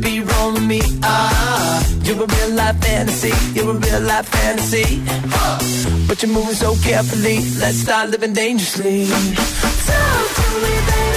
Be rolling me. Ah, you're a real life fantasy, you're a real life fantasy. But you're moving so carefully. Let's start living dangerously. Talk to me, baby.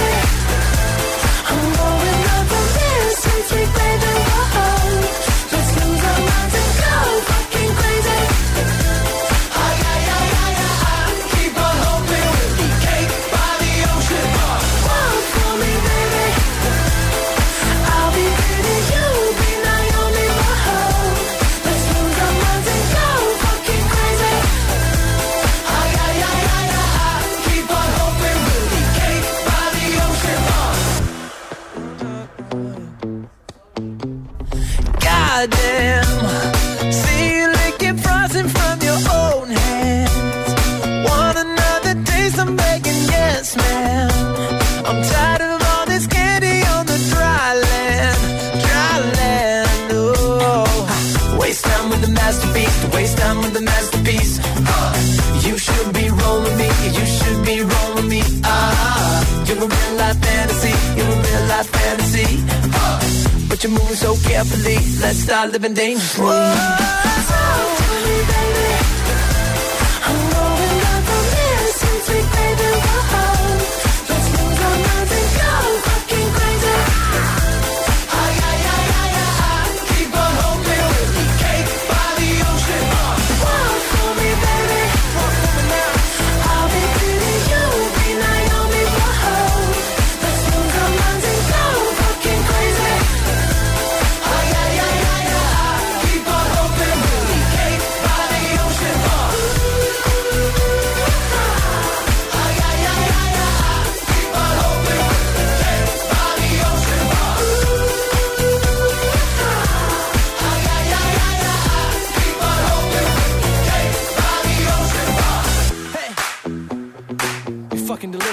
you're so carefully. Let's start living dangerously. Whoa, baby.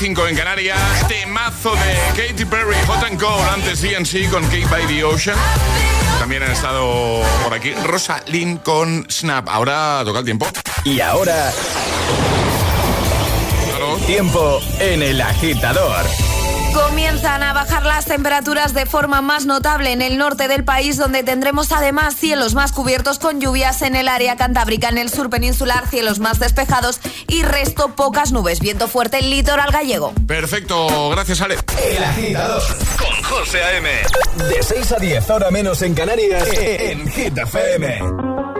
5 en Canarias. Temazo de Katy Perry, Hot and Cold, antes DNC con Kate by the Ocean. También han estado por aquí Rosalind con Snap. Ahora toca el tiempo. Y ahora... Tiempo en el agitador Comienzan a bajar las temperaturas de forma más notable en el norte del país, donde tendremos además cielos más cubiertos con lluvias en el área cantábrica, en el sur peninsular, cielos más despejados y resto pocas nubes. Viento fuerte en litoral gallego. Perfecto, gracias Ale. El agitador con José A.M. De 6 a 10, ahora menos en Canarias, en Hit FM.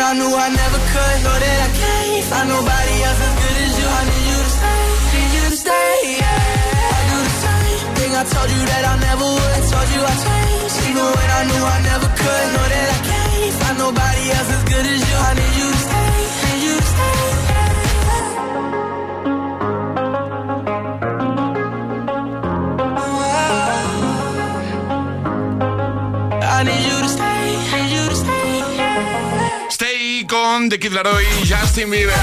I knew I never could. Know that I can't find nobody else as good as The Kid Laroi y Justin Bieber.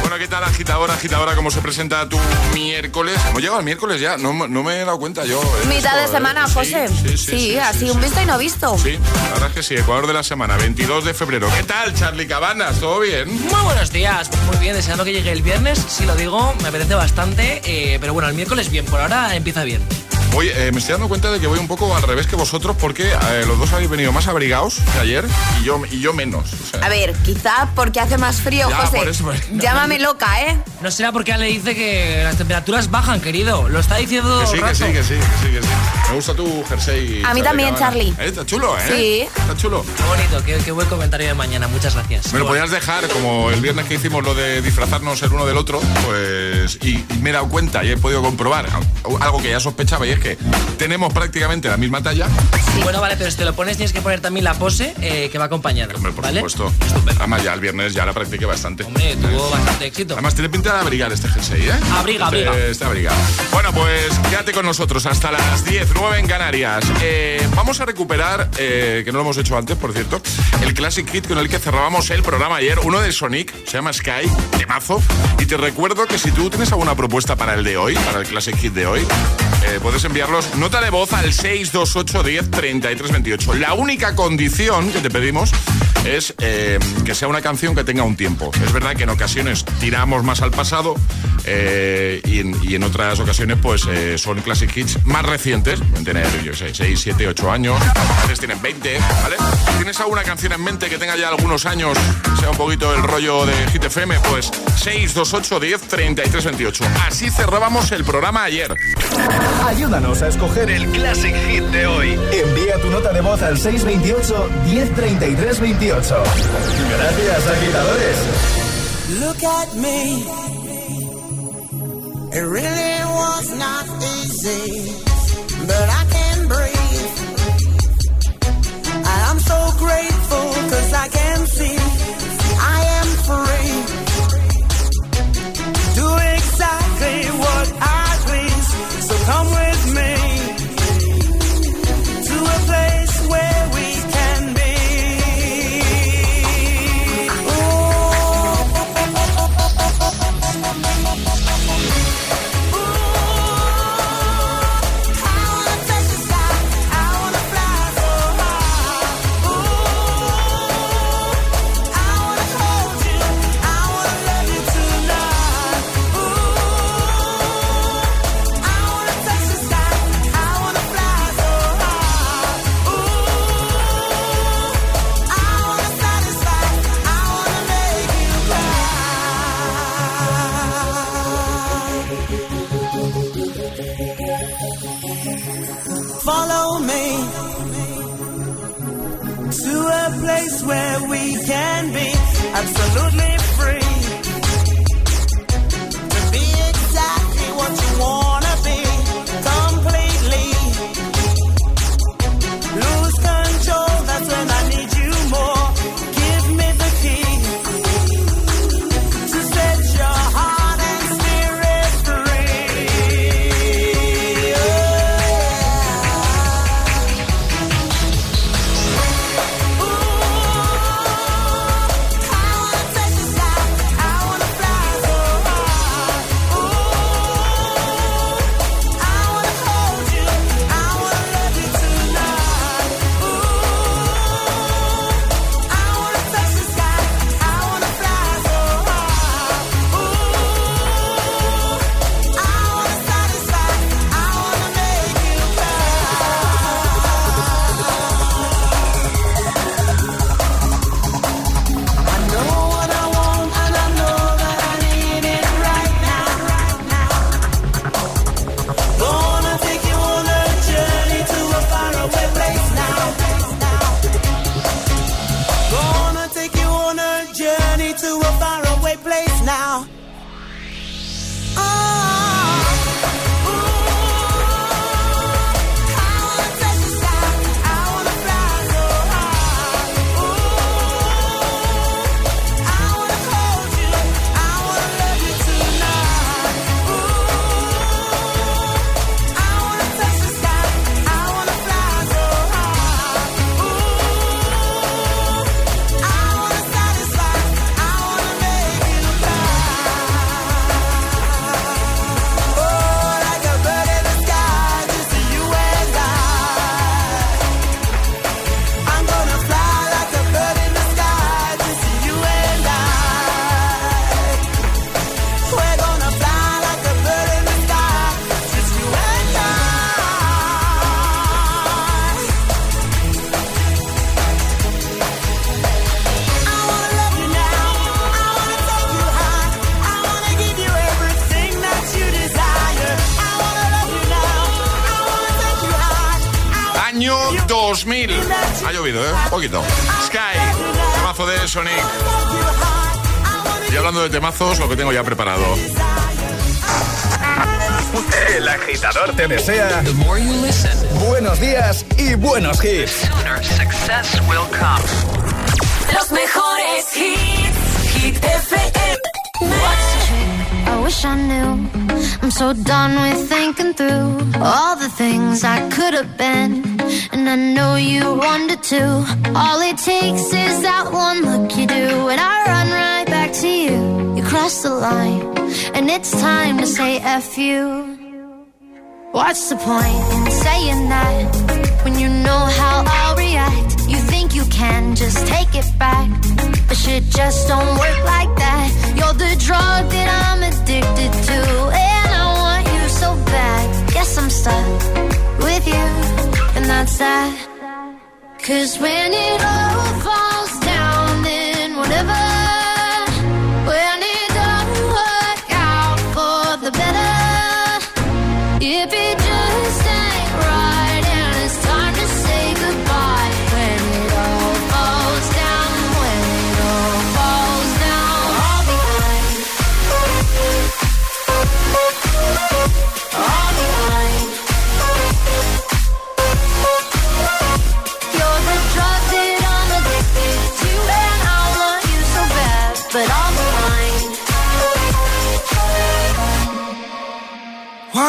Bueno, ¿qué tal agitadora, agitadora? ¿Cómo se presenta tu miércoles? Hemos llegado al miércoles ya, no, me he dado cuenta yo. ¿eh? Mitad de semana, José. Sí, sí, así un visto y no visto. Sí, la verdad es que sí, Ecuador de la semana, 22 de febrero. ¿Qué tal, Charlie Cabanas? ¿Todo bien? Muy buenos días, muy bien, deseando que llegue el viernes. Si lo digo, me apetece bastante, eh, pero bueno, el miércoles bien, por ahora empieza bien. Oye, eh, me estoy dando cuenta de que voy un poco al revés que vosotros porque eh, los dos habéis venido más abrigados que ayer y yo, y yo menos. A ver, quizá porque hace más frío, José. Llámame loca, ¿eh? No será porque Ale dice que las temperaturas bajan, querido. Lo está diciendo Que sí, que sí, que sí, que sí, que sí. Me gusta tu jersey. A mí también, Charlie. Eh, está chulo, ¿eh? Sí. Está chulo. Qué bonito, qué, buen comentario de mañana. Muchas gracias. Me lo podías dejar, como el viernes que hicimos lo de disfrazarnos el uno del otro, pues. Y, y me he dado cuenta y he podido comprobar algo que ya sospechaba y es que tenemos prácticamente la misma talla. Bueno, vale, pero si te lo pones tienes que poner también la pose eh, que va acompañada. Hombre, por supuesto. Además, ya el viernes ya la practiqué bastante. Hombre, tuvo bastante éxito. Además, tiene pinta de abrigar este jersey, ¿eh? Abriga, abriga. Este, abriga. Bueno, pues quédate con nosotros hasta las 10, 9 en Canarias. Eh, vamos a recuperar, eh, que no lo hemos hecho antes, por cierto, el Classic Hit con el que cerrábamos el programa ayer, uno de Sonic, se llama Sky, de mazo. Y te recuerdo que si tú tienes alguna propuesta para el de hoy, para el Classic Hit de hoy, puedes enviarlos nota de voz al 628 10 33 28. La única condición que te pedimos es eh, que sea una canción que tenga un tiempo. Es verdad que en ocasiones tiramos más al pasado eh, y, en, otras ocasiones pues eh, son classic hits más recientes, tener, yo sé, 6, 7, 8 años, a veces tienen 20, ¿vale? ¿Tienes alguna canción en mente que tenga ya algunos años, sea un poquito el rollo de Hit FM? Pues 628 10 33 28. Así cerrábamos el programa ayer. Ayúdanos a escoger el classic hit de hoy. Envía tu nota de voz al 628 1033 28. Gracias, agitadores. Look at me. It really was not easy, but I can breathe. I'm so grateful cause I can see I am free. Do exactly what can be. Absolutely hablando de temazos, lo que tengo ya preparado. El agitador te desea buenos días y buenos hits. Los mejores hits. Hit FM. I wish I knew. I'm so done with thinking through all the things I could have been. And I know you wanted to. All it takes is that one look you do, and I run right back to you. You crossed the line, and it's time to say F you. What's the point in saying that when you know how I'll react? You think you can just take it back, but shit just don't work like that. You're the drug that I'm addicted to, and I want you so bad. Guess I'm stuck with you, and that's that. Cause when it all falls down, If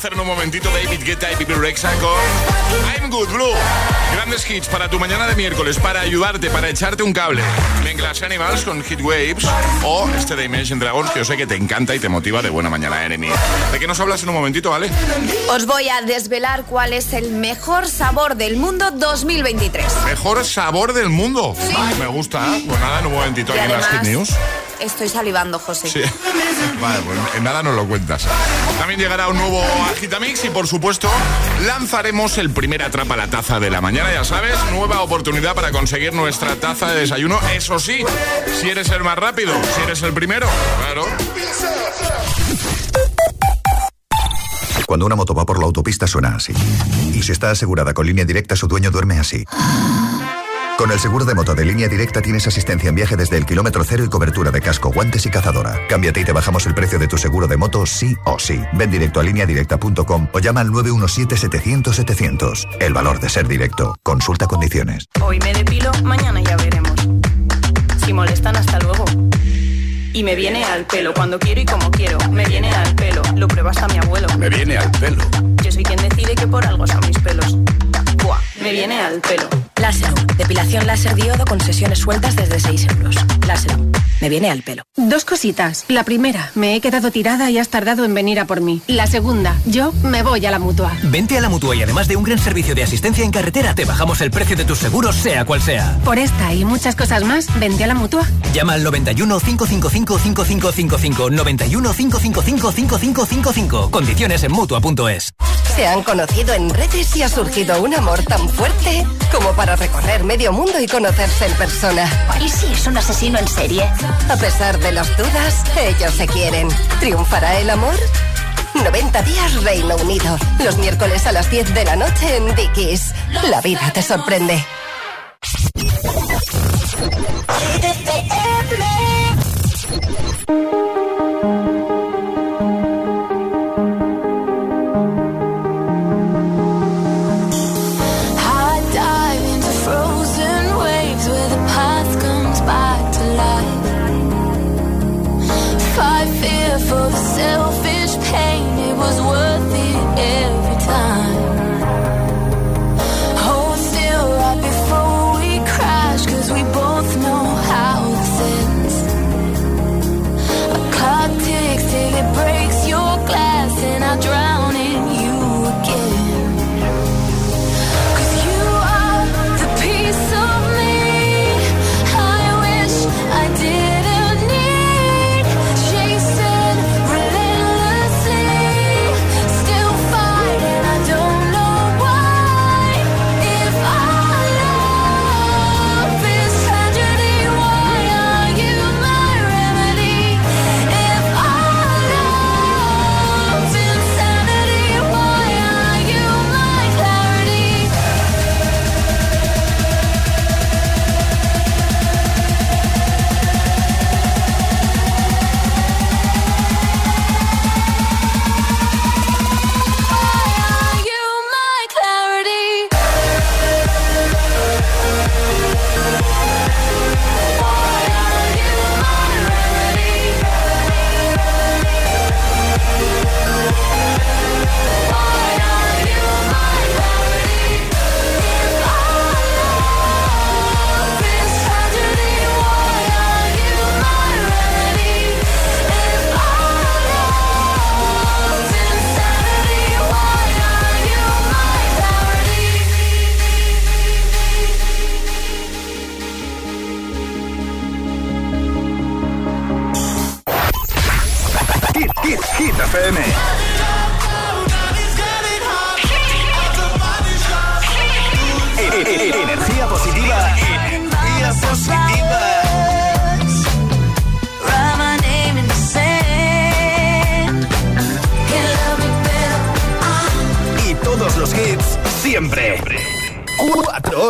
hacer en un momentito David Guetta y Pipi Rexa con I'm Good Blue. Grandes hits para tu mañana de miércoles, para ayudarte, para echarte un cable. Ven Glass Animals con Hit Waves o este Dimension Dragons que yo sé que te encanta y te motiva de buena mañana, Enemy. ¿De qué nos hablas en un momentito, vale? Os voy a desvelar cuál es el mejor sabor del mundo 2023. ¿Mejor sabor del mundo? Sí. me gusta. Pues nada, en un momentito aquí en las Hit News. Estoy salivando, José. Sí. Vale, pues en nada nos lo cuentas. También llegará un nuevo Agitamix y por supuesto lanzaremos el primer atrapa la taza de la mañana, ya sabes, nueva oportunidad para conseguir nuestra taza de desayuno. Eso sí, si eres el más rápido, si eres el primero, claro. Cuando una moto va por la autopista suena así. Y si está asegurada con línea directa, su dueño duerme así. Con el seguro de moto de línea directa tienes asistencia en viaje desde el kilómetro cero y cobertura de casco, guantes y cazadora. Cámbiate y te bajamos el precio de tu seguro de moto sí o sí. Ven directo a lineadirecta.com o llama al 917-700-700. El valor de ser directo. Consulta condiciones. Hoy me depilo, mañana ya veremos. Si molestan, hasta luego. Y me viene al pelo cuando quiero y como quiero. Me viene al pelo. Lo pruebas a mi abuelo. Me viene al pelo. Yo soy quien decide que por algo son mis pelos. Me viene al pelo. Láser. Depilación láser diodo con sesiones sueltas desde 6 euros. Láser. Me viene al pelo. Dos cositas. La primera, me he quedado tirada y has tardado en venir a por mí. La segunda, yo me voy a la mutua. Vente a la mutua y además de un gran servicio de asistencia en carretera, te bajamos el precio de tus seguros, sea cual sea. Por esta y muchas cosas más, vente a la mutua. Llama al 91 555 5555. 91 555 5555. Condiciones en mutua.es. Se han conocido en redes y ha surgido un amor tan fuerte como para recorrer medio mundo y conocerse en persona. ¿Y si es un asesino en serie? A pesar de las dudas, ellos se quieren. ¿Triunfará el amor? 90 días Reino Unido. Los miércoles a las 10 de la noche en Dickies. La vida te sorprende.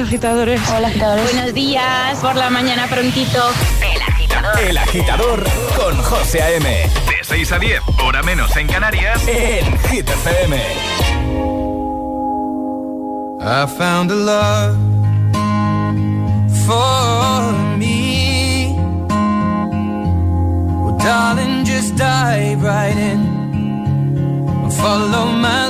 agitadores. Hola, agitadores. Buenos días, por la mañana prontito. El agitador. El agitador con José A.M. De 6 a 10, hora menos en Canarias, en Hit FM. I found a love for me. Well, darling, just dive right in. Follow my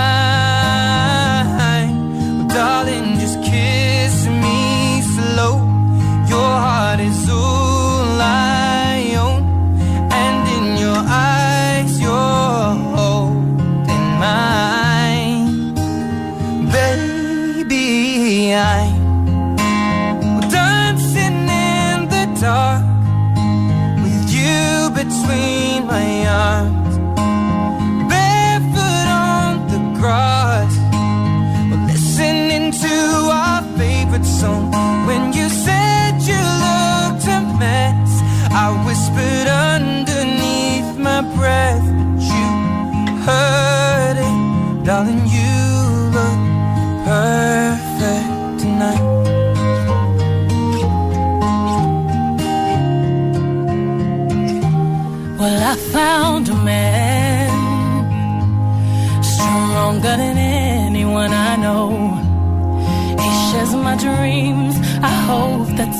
my arms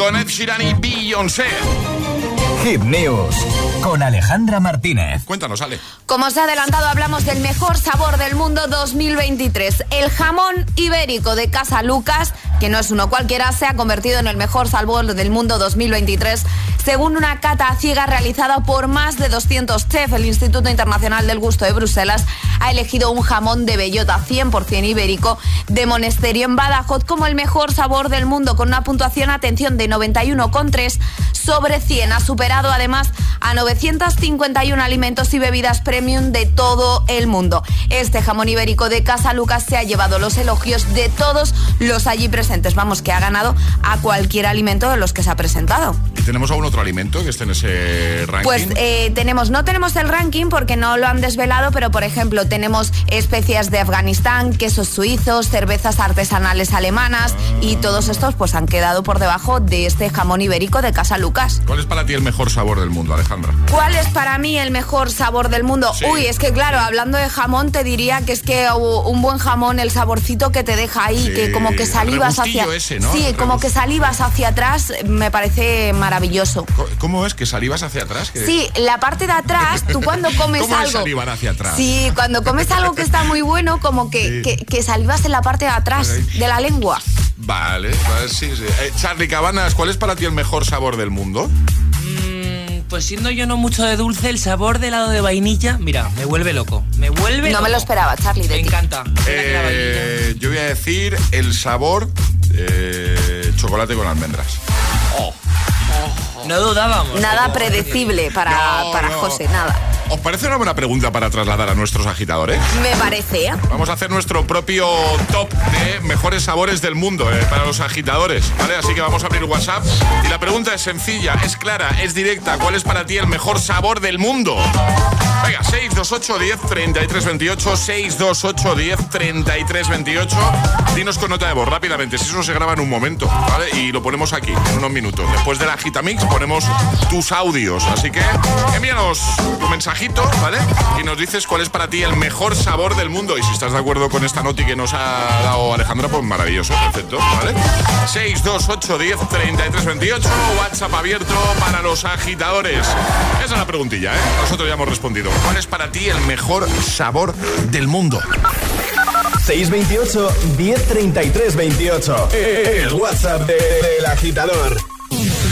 con Ed Sheeran y Beyoncé. Hit News con Alejandra Martínez. Cuéntanos, Ale. Como os he adelantado, hablamos del mejor sabor del mundo 2023. El jamón ibérico de Casa Lucas, que no es uno cualquiera, se ha convertido en el mejor sabor del mundo 2023, según una cata ciega realizada por más de 200 chefs. El Instituto Internacional del Gusto de Bruselas ha elegido un jamón de bellota 100% ibérico de Monesterio en Badajoz como el mejor sabor del mundo, con una puntuación, atención, de 91,3 sobre 100. Ha superado además a 951 alimentos y bebidas premium de todo el mundo. Este jamón ibérico de Casa Lucas se ha llevado los elogios de todos los allí presentes. Vamos, que ha ganado a cualquier alimento de los que se ha presentado. ¿Y tenemos algún otro alimento que esté en ese ranking? Pues eh, tenemos, no tenemos el ranking porque no lo han desvelado, pero por ejemplo tenemos especias de Afganistán, quesos suizos, cervezas artesanales alemanas y todos estos pues han quedado por debajo de este jamón ibérico de Casa Lucas. ¿Cuál es para ti el mejor sabor del mundo, Alejandra? ¿Cuál es para mí el mejor sabor del mundo? Sí. Uy, es que claro, hablando de jamón te diría que es que uh, un buen jamón, el saborcito que te deja ahí, Sí, que como que salivas hacia... regustillo ese, ¿no? Sí, El como que salivas hacia atrás, me parece maravilloso. ¿Cómo es? ¿Que salivas hacia atrás? ¿Que- Sí, la parte de atrás, tú cuando comes ¿Cómo es algo... salivar hacia atrás? Sí, cuando comes algo que está muy bueno, como que, que, que salivas en la parte de atrás de la lengua. Vale, vale, sí, sí. Eh, Charlie Cabanas, ¿cuál es para ti el mejor sabor del mundo? Mm, Pues siendo yo no mucho de dulce, el sabor de helado de vainilla, mira, me vuelve loco. Me vuelve No loco. me lo esperaba, Charlie, de Me ti. encanta. Eh, yo voy a decir el sabor eh, chocolate con almendras. No dudábamos. Nada predecible para, No, para no. José, nada. ¿Os parece una buena pregunta para trasladar a nuestros agitadores? Me parece, ¿eh? Vamos a hacer nuestro propio top de mejores sabores del mundo eh, para los agitadores, ¿vale? Así que vamos a abrir WhatsApp y la pregunta es sencilla, es clara, es directa. ¿Cuál es para ti el mejor sabor del mundo? Venga, 628 10 33 28, 628 10 33 28. Dinos con nota de voz rápidamente, si eso se graba en un momento, ¿vale? Y lo ponemos aquí, en unos minutos. Después de la Agitamix ponemos tus audios, así que envíanos tu Y nos dices cuál es para ti el mejor sabor del mundo. Y si estás de acuerdo con esta noti que nos ha dado Alejandra, pues maravilloso, perfecto, ¿vale? 628 10 33 28, WhatsApp abierto para los agitadores. Esa es la preguntilla, ¿eh? Nosotros ya hemos respondido. ¿Cuál es para ti el mejor sabor del mundo? 628 1033 28. El WhatsApp de- del agitador.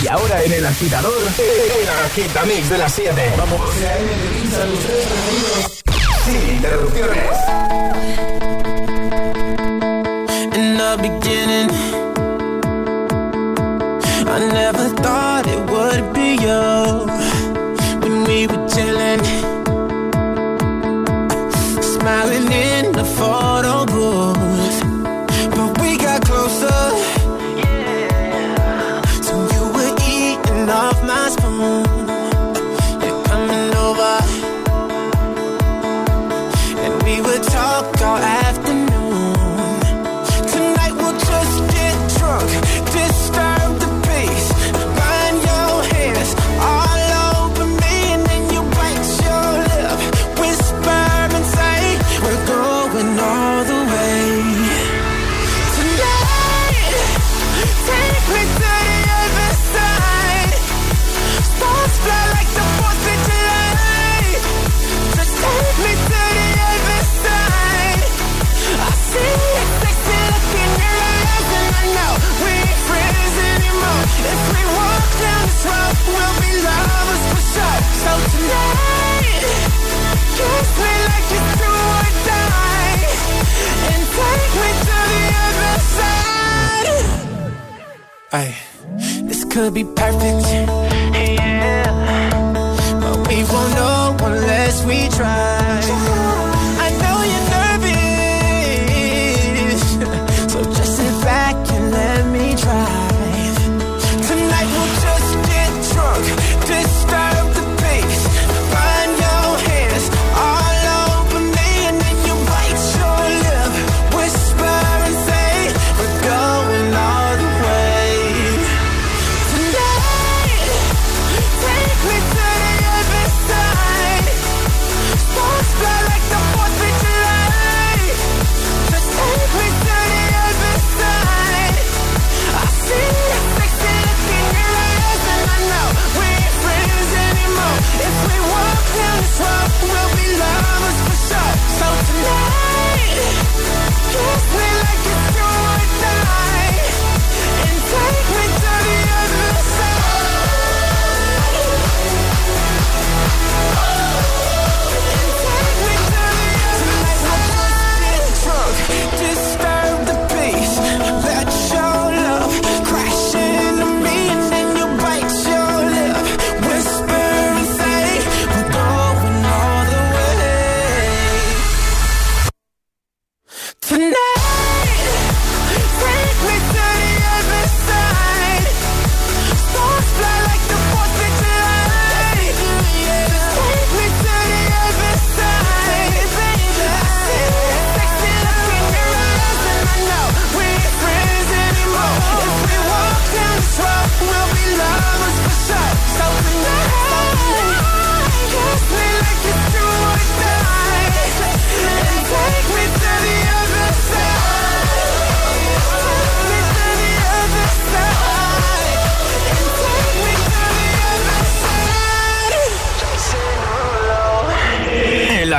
Y ahora en el agitador, el agitamix de las 7. Vamos. Sin interrupciones. In the beginning, I never thought it would be you when we were chilling, smiling in the photo booth. be perfect.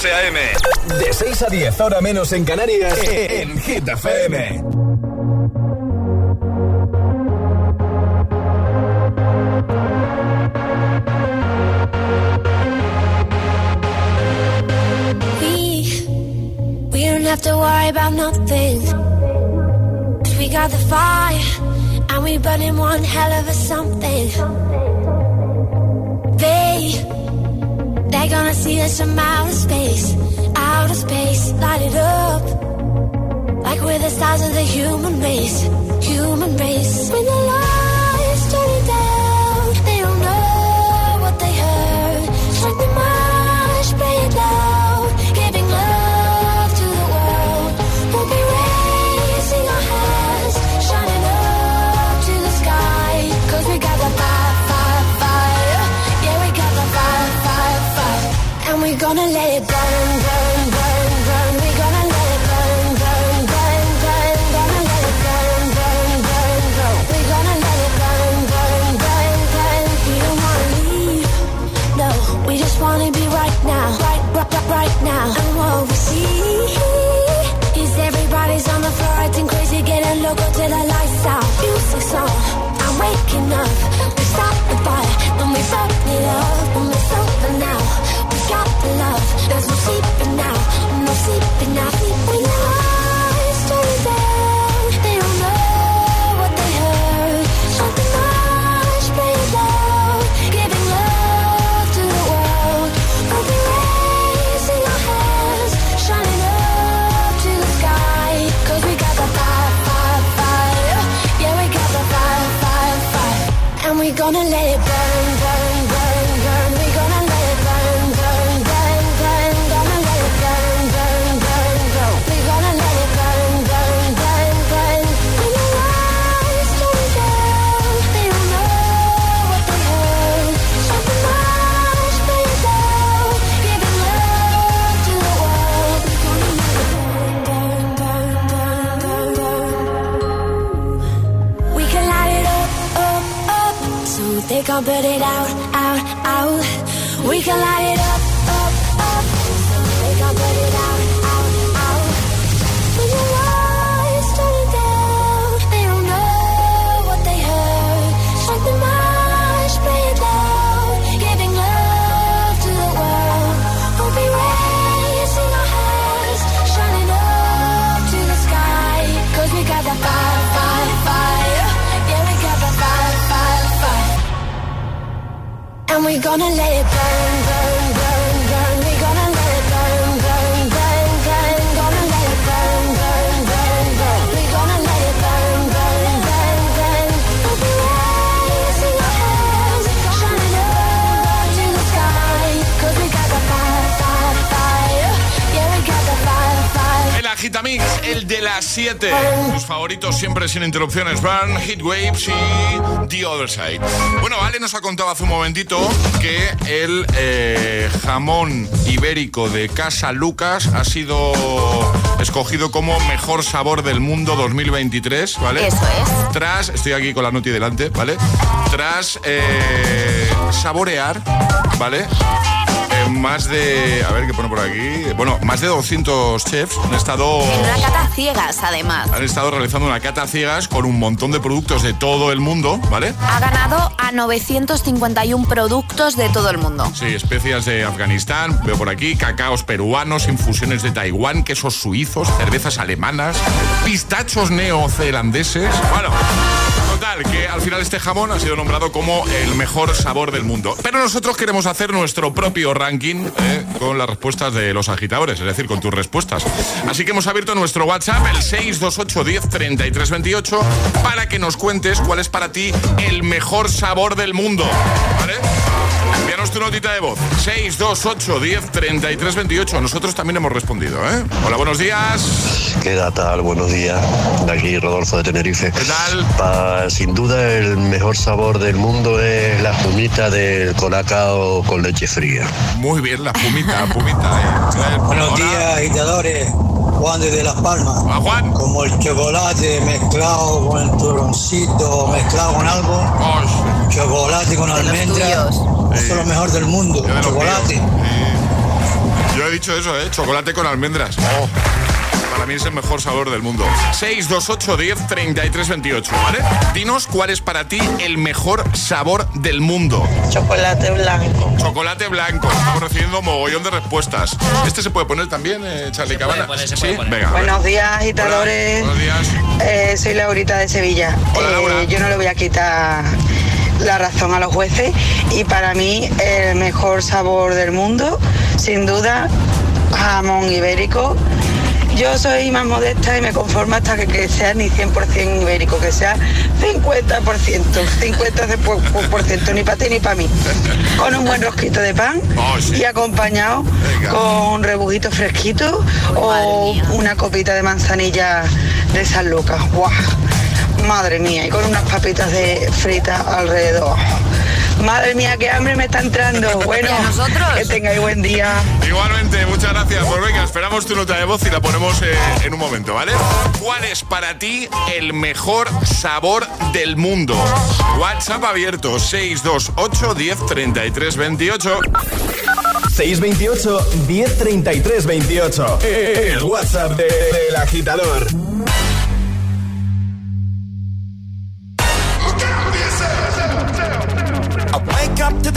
De 6 a 10, hora menos en Canarias, en Hit FM. We, we don't have to worry about nothing. We got the fire, and we burning one hell of a something. They, they're gonna see us from outer space. of the human race, human race. put it out, out, out. We collide. favoritos siempre sin interrupciones, Burn, Heatwaves y The Other Side. Bueno, Ale nos ha contado hace un momentito que el eh, jamón ibérico de Casa Lucas ha sido escogido como mejor sabor del mundo 2023, ¿vale? Eso es. Tras, estoy aquí con la noti delante, ¿vale? Tras eh, saborear, ¿vale? Más de. A ver qué pone por aquí. Bueno, más de 200 chefs han estado. En una cata ciegas, además. Han estado realizando una cata ciegas con un montón de productos de todo el mundo, ¿vale? Ha ganado a 951 productos de todo el mundo. Sí, especias de Afganistán, veo por aquí, cacaos peruanos, infusiones de Taiwán, quesos suizos, cervezas alemanas, pistachos neozelandeses. Bueno. Total, que al final este jamón ha sido nombrado como el mejor sabor del mundo. Pero nosotros queremos hacer nuestro propio ranking eh, con las respuestas de los agitadores, es decir, con tus respuestas. Así que hemos abierto nuestro WhatsApp, el 628 10 33 28, para que nos cuentes cuál es para ti el mejor sabor del mundo. ¿Vale? Envíanos tu notita de voz. 628 10 33 28. Nosotros también hemos respondido, ¿eh? Hola, buenos días. ¿Qué tal? Buenos días. De aquí Rodolfo de Tenerife. ¿Qué tal? Pa- sin duda el mejor sabor del mundo es la fumita del colacao con leche fría. Muy bien, la pumita, pumita. ¿eh? Buenos Hola. días, agitadores. Juan desde Las Palmas. Hola, Juan. Como el chocolate mezclado con el turroncito, mezclado con algo. Chocolate con almendras. Eso es lo mejor del mundo. De Chocolate. Sí. Yo he dicho eso, ¿eh? Chocolate con almendras. Oh. Para mí es el mejor sabor del mundo. 628 10 33 28, ¿vale? Dinos cuál es para ti el mejor sabor del mundo. Chocolate blanco. Chocolate blanco. Estamos recibiendo mogollón de respuestas. ¿Este se puede poner también, eh, Charlie Cabana? poner, se ¿Sí? puede poner. Venga. Buenos días, agitadores. Buenos días. Eh, soy Laurita de Sevilla. Hola, Eh, yo no le voy a quitar la razón a los jueces y para mí el mejor sabor del mundo, sin duda, jamón ibérico. Yo soy más modesta y me conformo hasta que, que sea ni 100% ibérico, que sea 50%, 50% ni para ti ni para mí. Con un buen rosquito de pan y acompañado con rebujito fresquito o una copita de manzanilla de San Lucas. ¡Guau! Madre mía, y con unas papitas de fritas alrededor. Madre mía, qué hambre me está entrando. Bueno, que tengáis buen día. Igualmente, muchas gracias. Pues venga, esperamos tu nota de voz y la ponemos eh, en un momento, ¿vale? ¿Cuál es para ti el mejor sabor del mundo? WhatsApp abierto 628 10 33 28. 628 1033 28. El WhatsApp de- del agitador.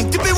It's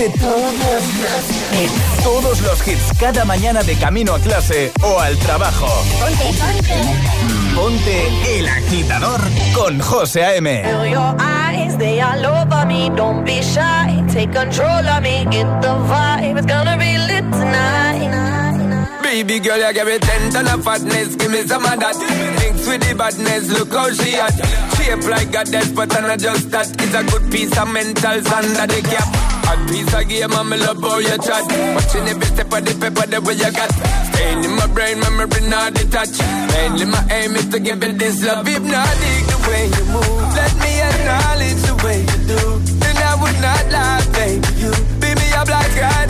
Ponte todos los hits. Todos los hits cada mañana de camino a clase o al trabajo. Ponte, ponte. Ponte el agitador con José A.M. Feel your eyes, they all over me. Don't be shy, take control of me. Get the vibe, it's gonna be lit tonight. Baby girl, you give me ten ton of fatness, give me some of that. With the badness, look how she at. Shape like a death, but I'm not just that. It's a good piece of mental under the cap. A piece of game, I'm love how you chat. Watching every step of the paper, the way you got. Staying in my brain, memory not detached. Mainly my aim is to give it this love. Hypnotic the way you move. Let me acknowledge the way you do. Then I would not lie, baby. You beat me up like addict.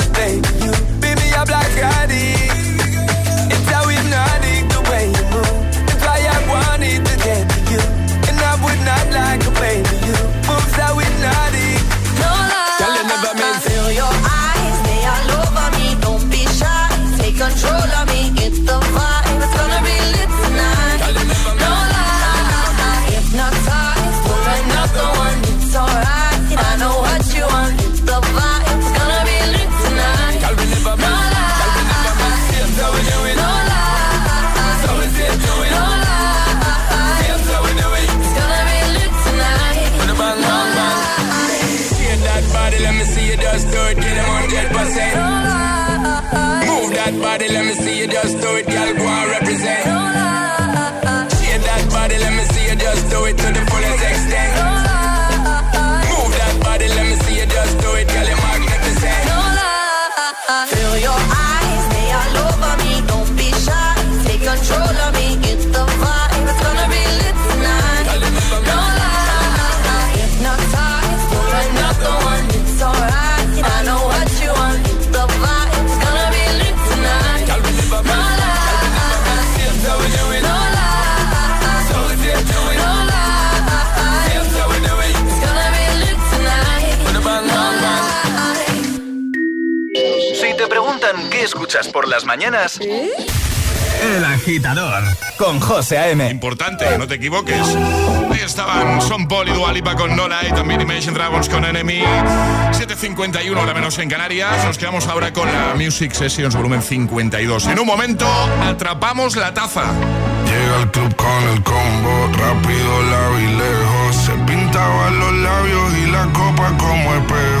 escuchas por las mañanas, El Agitador con José A.M. Importante, no te equivoques. Ahí estaban Son Paul y Dua Lipa con Nola y también Imagine Dragons con Enemy. 7.51 hora menos en Canarias. Nos quedamos ahora con la Music Sessions volumen 52. En un momento atrapamos la taza. Llega al club con el combo, rápido, lado y lejos. Se pintaban los labios y la copa como espejo.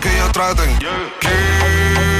que ellos traten. Quédate,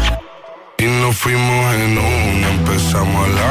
y nos fuimos en una. Empezamos a la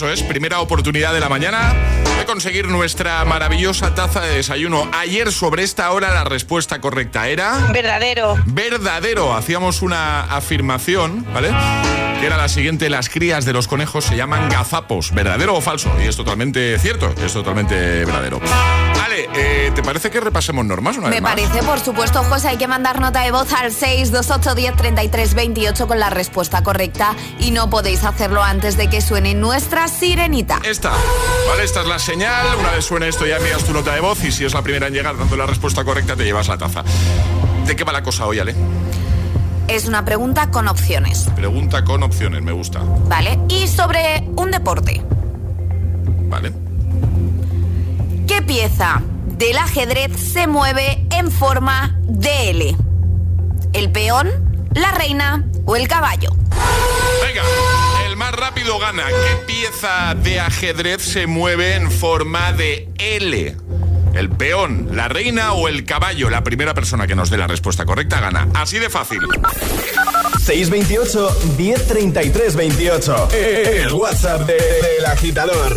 Eso es, primera oportunidad de la mañana de conseguir nuestra maravillosa taza de desayuno. Ayer sobre esta hora la respuesta correcta era... Verdadero. Verdadero. Hacíamos una afirmación, ¿vale? que era la siguiente, las crías de los conejos se llaman gazapos, ¿verdadero o falso? Y es totalmente cierto, es totalmente verdadero. Vale, eh, ¿te parece que repasemos normas una Me vez más? parece, por supuesto, José, hay que mandar nota de voz al 628103328 con la respuesta correcta y no podéis hacerlo antes de que suene nuestra sirenita. Esta, vale, esta es la señal. Una vez suene esto ya envías tu nota de voz y si es la primera en llegar dando la respuesta correcta te llevas la taza. ¿De qué va la cosa hoy, Ale? Es una pregunta con opciones, Pregunta con opciones, me gusta. ¿vale? Y sobre un deporte. Vale. ¿Qué pieza del ajedrez se mueve en forma de L? ¿El peón, la reina o el caballo? Venga, el más rápido gana. ¿Qué pieza de ajedrez se mueve en forma de L? ¿El peón, la reina o el caballo? La primera persona que nos dé la respuesta correcta gana. Así de fácil. 628 1033 28. El WhatsApp de- del agitador.